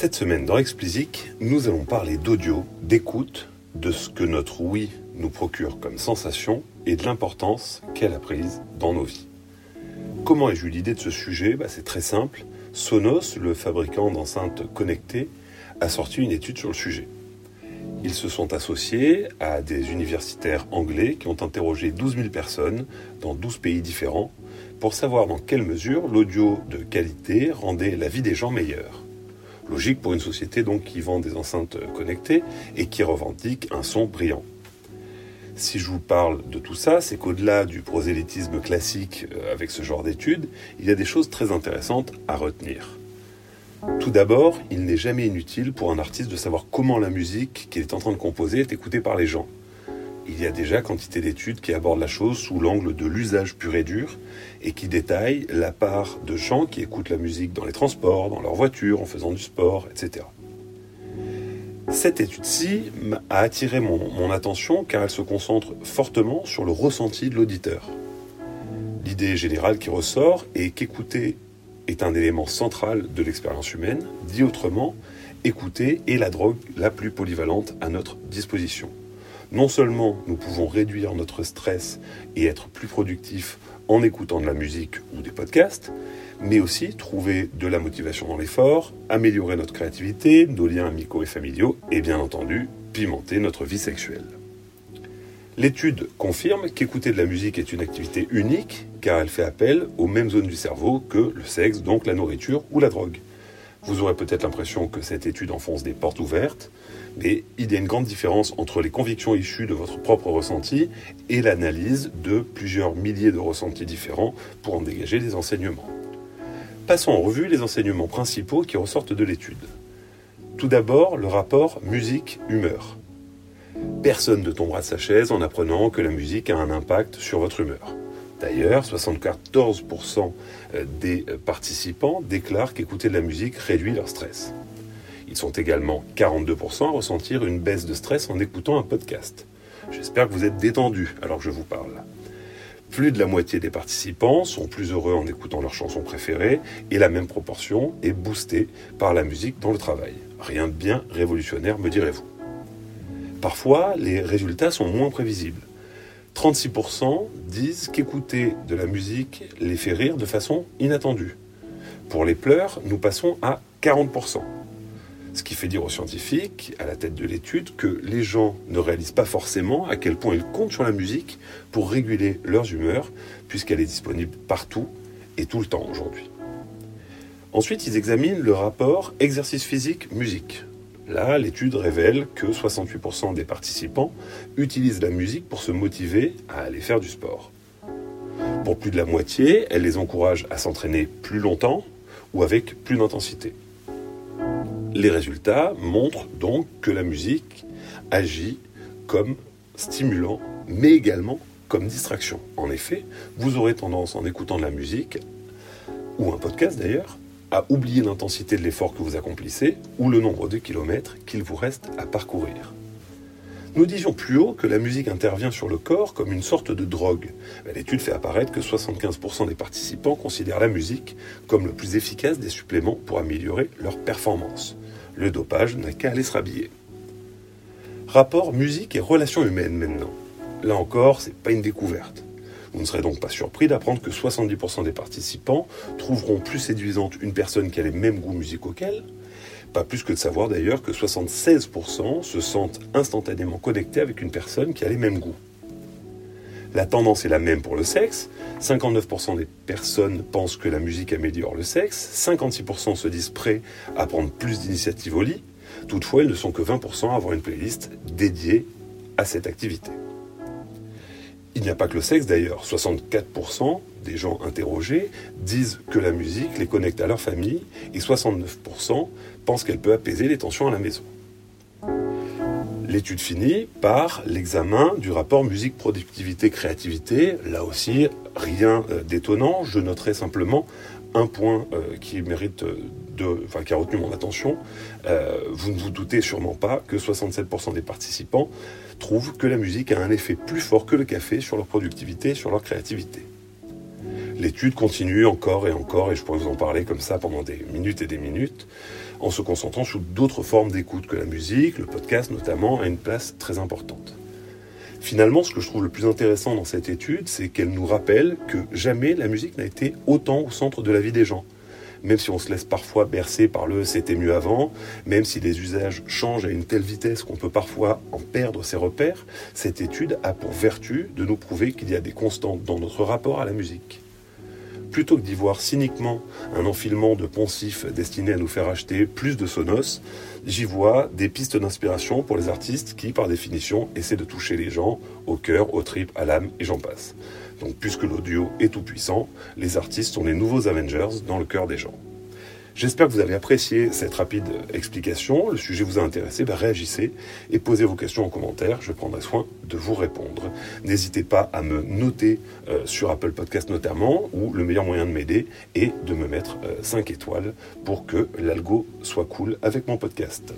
Cette semaine dans Explicit, nous allons parler d'audio, d'écoute, de ce que notre oui nous procure comme sensation et de l'importance qu'elle a prise dans nos vies. Comment ai-je eu l'idée de ce sujet? Bah, C'est très simple. Sonos, le fabricant d'enceintes connectées, a sorti une étude sur le sujet. Ils se sont associés à des universitaires anglais qui ont interrogé 12 000 personnes dans 12 pays différents pour savoir dans quelle mesure l'audio de qualité rendait la vie des gens meilleure. Logique pour une société donc qui vend des enceintes connectées et qui revendique un son brillant. Si je vous parle de tout ça, c'est qu'au-delà du prosélytisme classique euh, avec ce genre d'études, il y a des choses très intéressantes à retenir. Tout d'abord, il n'est jamais inutile pour un artiste de savoir comment la musique qu'il est en train de composer est écoutée par les gens. Il y a déjà quantité d'études qui abordent la chose sous l'angle de l'usage pur et dur et qui détaillent la part de gens qui écoutent la musique dans les transports, dans leur voiture, en faisant du sport, etc. Cette étude-ci a attiré mon, mon, attention car elle se concentre fortement sur le ressenti de l'auditeur. L'idée générale qui ressort est qu'écouter est un élément central de l'expérience humaine. Dit autrement, écouter est la drogue la plus polyvalente à notre disposition. Non seulement nous pouvons réduire notre stress et être plus productifs en écoutant de la musique ou des podcasts, mais aussi trouver de la motivation dans l'effort, améliorer notre créativité, nos liens amicaux et familiaux, et bien entendu, pimenter notre vie sexuelle. L'étude confirme qu'écouter de la musique est une activité unique car elle fait appel aux mêmes zones du cerveau que le sexe, donc la nourriture ou la drogue. Vous aurez peut-être l'impression que cette étude enfonce des portes ouvertes, mais il y a une grande différence entre les convictions issues de votre propre ressenti et l'analyse de plusieurs milliers de ressentis différents pour en dégager des enseignements. Passons en revue les enseignements principaux qui ressortent de l'étude. Tout d'abord, le rapport musique-humeur. Personne ne tombera de sa chaise en apprenant que la musique a un impact sur votre humeur. D'ailleurs, 74% des participants déclarent qu'écouter de la musique réduit leur stress. Ils sont également 42% à ressentir une baisse de stress en écoutant un podcast. J'espère que vous êtes détendus alors que je vous parle. Plus de la moitié des participants sont plus heureux en écoutant leur chanson préférée et la même proportion est boostée par la musique dans le travail. Rien de bien révolutionnaire, me direz-vous. Parfois, les résultats sont moins prévisibles. 36% disent qu'écouter de la musique les fait rire de façon inattendue. Pour les pleurs, nous passons à 40%. Ce qui fait dire aux scientifiques, à la tête de l'étude, que les gens ne réalisent pas forcément à quel point ils comptent sur la musique pour réguler leurs humeurs, puisqu'elle est disponible partout et tout le temps aujourd'hui. Ensuite, ils examinent le rapport exercice physique-musique. Là, l'étude révèle que 68% des participants utilisent la musique pour se motiver à aller faire du sport. Pour plus de la moitié, elle les encourage à s'entraîner plus longtemps ou avec plus d'intensité. Les résultats montrent donc que la musique agit comme stimulant, mais également comme distraction. En effet, vous aurez tendance en écoutant de la musique, ou un podcast d'ailleurs, à oublier l'intensité de l'effort que vous accomplissez ou le nombre de kilomètres qu'il vous reste à parcourir. Nous disions plus haut que la musique intervient sur le corps comme une sorte de drogue. L'étude fait apparaître que 75% des participants considèrent la musique comme le plus efficace des suppléments pour améliorer leur performance. Le dopage n'a qu'à aller se rhabiller. Rapport musique et relations humaines maintenant. Là encore, c'est pas une découverte. Vous ne serez donc pas surpris d'apprendre que 70% des participants trouveront plus séduisante une personne qui a les mêmes goûts musicaux qu'elle. Pas plus que de savoir d'ailleurs que 76% se sentent instantanément connectés avec une personne qui a les mêmes goûts. La tendance est la même pour le sexe. 59% des personnes pensent que la musique améliore le sexe. 56% se disent prêts à prendre plus d'initiatives au lit. Toutefois, ils ne sont que 20% à avoir une playlist dédiée à cette activité. Il n'y a pas que le sexe d'ailleurs. 64% des gens interrogés disent que la musique les connecte à leur famille et 69% pensent qu'elle peut apaiser les tensions à la maison. L'étude finit par l'examen du rapport musique productivité créativité. Là aussi, rien d'étonnant. Je noterai simplement un point qui mérite qui a retenu mon attention. vous ne vous doutez sûrement pas que 67% des participants trouvent que la musique a un effet plus fort que le café sur leur productivité sur leur créativité. L'étude continue encore et encore, et je pourrais vous en parler comme ça pendant des minutes et des minutes, en se concentrant sur d'autres formes d'écoute que la musique, le podcast notamment, a une place très importante. Finalement, ce que je trouve le plus intéressant dans cette étude, c'est qu'elle nous rappelle que jamais la musique n'a été autant au centre de la vie des gens même si on se laisse parfois bercer par le c'était mieux avant, même si les usages changent à une telle vitesse qu'on peut parfois en perdre ses repères, cette étude a pour vertu de nous prouver qu'il y a des constantes dans notre rapport à la musique. Plutôt que d'y voir cyniquement un enfilement de poncifs destiné à nous faire acheter plus de sonos, j'y vois des pistes d'inspiration pour les artistes qui, par définition, essaient de toucher les gens au cœur, au trip, à l'âme et j'en passe. Donc puisque l'audio est tout puissant, les artistes sont les nouveaux Avengers dans le cœur des gens. J'espère que vous avez apprécié cette rapide explication. Le sujet vous a intéressé, ben réagissez et posez vos questions en commentaire. Je prendrai soin de vous répondre. N'hésitez pas à me noter euh, sur Apple Podcast notamment, où le meilleur moyen de m'aider est de me mettre 5 euh, étoiles pour que l'algo soit cool avec mon podcast.